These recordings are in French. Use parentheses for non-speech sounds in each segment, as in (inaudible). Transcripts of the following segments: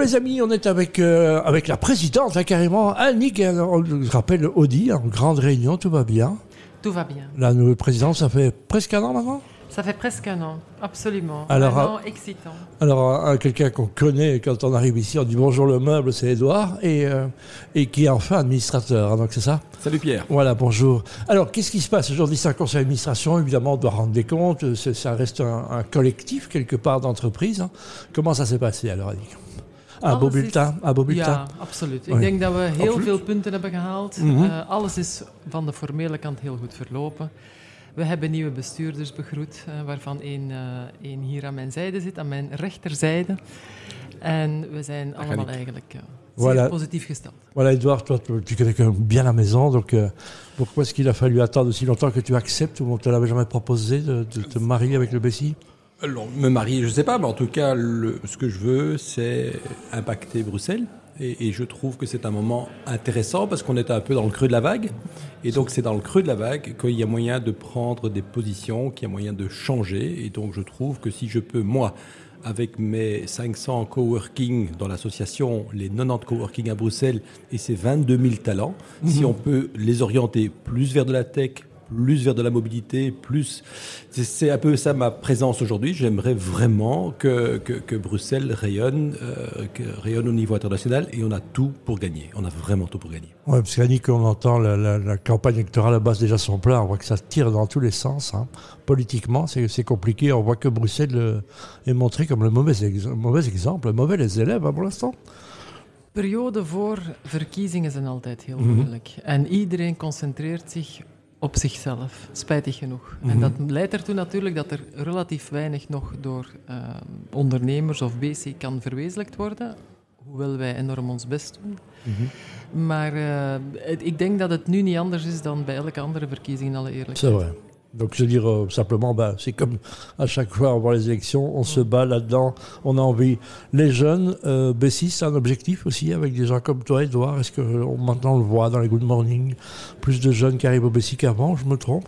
Les amis, on est avec, euh, avec la présidente, hein, carrément, Annick, euh, on je rappelle Audi, en grande réunion, tout va bien. Tout va bien. La nouvelle présidente, ça fait presque un an maintenant Ça fait presque un an, absolument. Alors, un euh, an excitant. Alors, un- quelqu'un qu'on connaît quand on arrive ici, on dit bonjour le meuble, c'est Edouard, et, euh, et qui est enfin administrateur, hein, donc c'est ça Salut Pierre. Voilà, bonjour. Alors, qu'est-ce qui se passe aujourd'hui C'est un conseil d'administration, évidemment, on doit rendre des comptes, euh, ça reste un, un collectif, quelque part, d'entreprise. hein. Comment ça s'est passé, alors, Annick? Un beau bulletin Ja, absoluut. Ik denk dat we heel Absoluut. veel punten hebben gehaald. Mhm. Eh, alles is van de formele kant heel goed verlopen. We hebben nieuwe bestuurders begroet, eh, waarvan één, eh, één hier aan mijn zijde zit, aan mijn rechterzijde. En we zijn allemaal eigenlijk Voilà. positief gesteld. Voilà, Edouard, toi, tu connais quand même bien la maison, donc euh, pourquoi est-ce qu'il a fallu attendre aussi longtemps que tu acceptes ou on ne te l'avait jamais proposé de, de te marier avec le Bessie Alors, me marier, je sais pas, mais en tout cas, le- ce que je veux, c'est impacter Bruxelles. Et, et je trouve que c'est un moment intéressant parce qu'on est un peu dans le creux de la vague. Et donc, c'est dans le creux de la vague qu'il y a moyen de prendre des positions, qu'il y a moyen de changer. Et donc, je trouve que si je peux, moi, avec mes 500 coworking dans l'association, les 90 coworking à Bruxelles et ces 22 000 talents, si on peut les orienter plus vers de la tech, plus vers de la mobilité, plus. C'est- un peu ça ma présence aujourd'hui. J'aimerais vraiment que, que, que Bruxelles rayonne, euh, que rayonne au niveau international et on a tout pour gagner. On a vraiment tout pour gagner. Oui, parce qu'Annick, on entend la, la- la campagne électorale à base déjà son plein, on voit que ça tire dans tous les sens. hein. Politiquement, c'est c'est compliqué, on voit que Bruxelles euh, est montré comme le mauvais, ex- mauvais exemple, le mauvais les élèves hein, pour l'instant. Perioden voor verkiezingen zijn altijd heel Mhm. moeilijk. En iedereen concentreert zich op zichzelf, spijtig genoeg. Mhm. En dat leidt ertoe natuurlijk dat er relatief weinig nog door eh, ondernemers of BC kan verwezenlijkt worden. Hoewel wij enorm ons best doen. Maar eh, het- ik denk dat het nu niet anders is dan bij elke andere verkiezing, in alle eerlijkheid. vrai. Donc je veux dire euh, simplement, bah, c'est comme à chaque fois avant les élections, on se bat là-dedans, on a envie. Les jeunes, euh, c'est un objectif aussi avec des gens comme toi, Edouard. Est-ce que euh, on- maintenant le voit dans les Good Morning, plus de jeunes qui arrivent au Bessie qu'avant, je me trompe?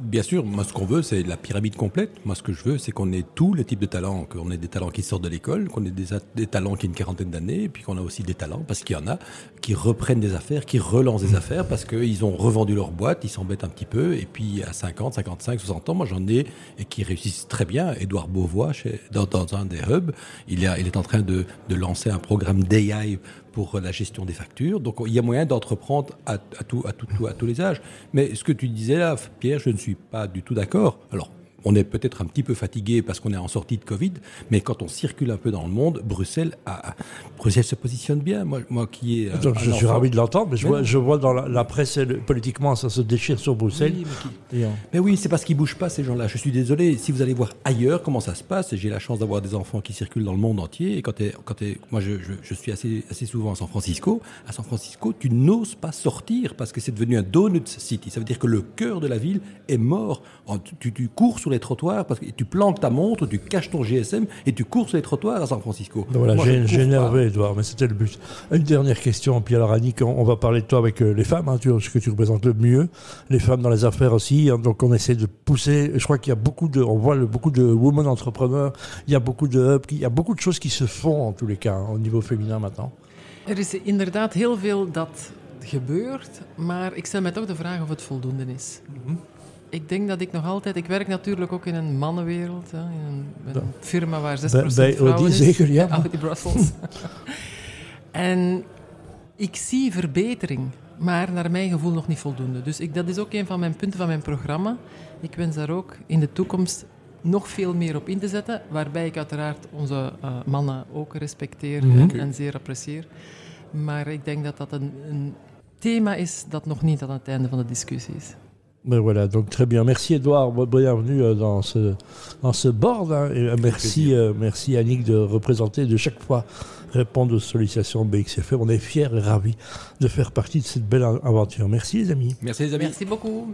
Bien sûr, moi ce qu'on veut, c'est la pyramide complète. Moi ce que je veux, c'est qu'on ait tous les types de talents, qu'on ait des talents qui sortent de l'école, qu'on ait des, talents qui ont une quarantaine d'années, et puis qu'on a aussi des talents, parce qu'il y en a, qui reprennent des affaires, qui relancent des affaires, parce qu'ils ont revendu leur boîte, ils s'embêtent un petit peu, et puis à 50, 55, 60 ans, moi j'en ai, et qui réussissent très bien. Édouard Beauvois, dans, un des hubs, il, est en train de, lancer un programme d'AI pour la gestion des factures. Donc il y a moyen d'entreprendre à, à, à, à tous les âges. Mais ce que tu disais là, Pierre, je ne suis pas du tout d'accord. Alors, on est peut-être un petit peu fatigué parce qu'on est en sortie de Covid, mais quand on circule un peu dans le monde, Bruxelles, a- a- Bruxelles se positionne bien. Moi, moi qui est. Donc, Je suis ravi de l'entendre, mais je Mais vois, je vois dans la, la presse, politiquement, ça se déchire sur Bruxelles. Oui, mais qui- Et, euh, Mais oui, c'est parce qu'ils bougent pas ces gens-là. Je suis désolé. Si vous allez voir ailleurs comment ça se passe, j'ai la chance d'avoir des enfants qui circulent dans le monde entier. Et quand t'es, quand t'es- moi je, je, je suis assez, assez souvent à San Francisco. À San Francisco, tu n'oses pas sortir parce que c'est devenu un donut city. Ça veut dire que le cœur de la ville est mort. Tu- tu cours sur les trottoirs parce que tu planques ta montre, tu caches ton GSM et tu cours sur les trottoirs à San Francisco. Donc Voilà, j'ai énervé, Edouard, mais c'était le but. Une dernière question, puis alors Annick, on, on va parler de toi avec euh, les femmes, hein, tu, ce que tu représentes le mieux, les femmes dans les affaires aussi, hein, donc on essaie de pousser, je crois qu'il y a beaucoup de, on voit le- beaucoup de women entrepreneurs, il y a beaucoup de hubs, il y a beaucoup de choses qui se font en tous les cas, hein, au niveau féminin maintenant. Er is inderdaad heel veel dat gebeurt, maar ik stel mij toch de vraag of het voldoende is. Ik denk dat ik nog altijd... Ik werk natuurlijk ook in een mannenwereld, hè, in een, een firma waar 6% Bij- bij vrouwen Audi is. zeker, ja. Audi Brussels. (laughs) en ik zie verbetering, maar naar mijn gevoel nog niet voldoende. Dus ik, dat is ook een van mijn punten van mijn programma. Ik wens daar ook in de toekomst nog veel meer op in te zetten, waarbij ik uiteraard onze eh, mannen ook respecteer Mhm. en, en zeer apprecieer. Maar ik denk dat dat een, een thema is dat nog niet aan het einde van de discussie is. Mais voilà, donc très bien. Merci Edouard, bienvenue euh, dans ce, dans ce board. hein, et euh, merci, euh, merci Annick de représenter, de chaque fois répondre aux sollicitations BXFM. On est fiers et ravis de faire partie de cette belle aventure. Merci les amis. Merci les amis. Merci beaucoup.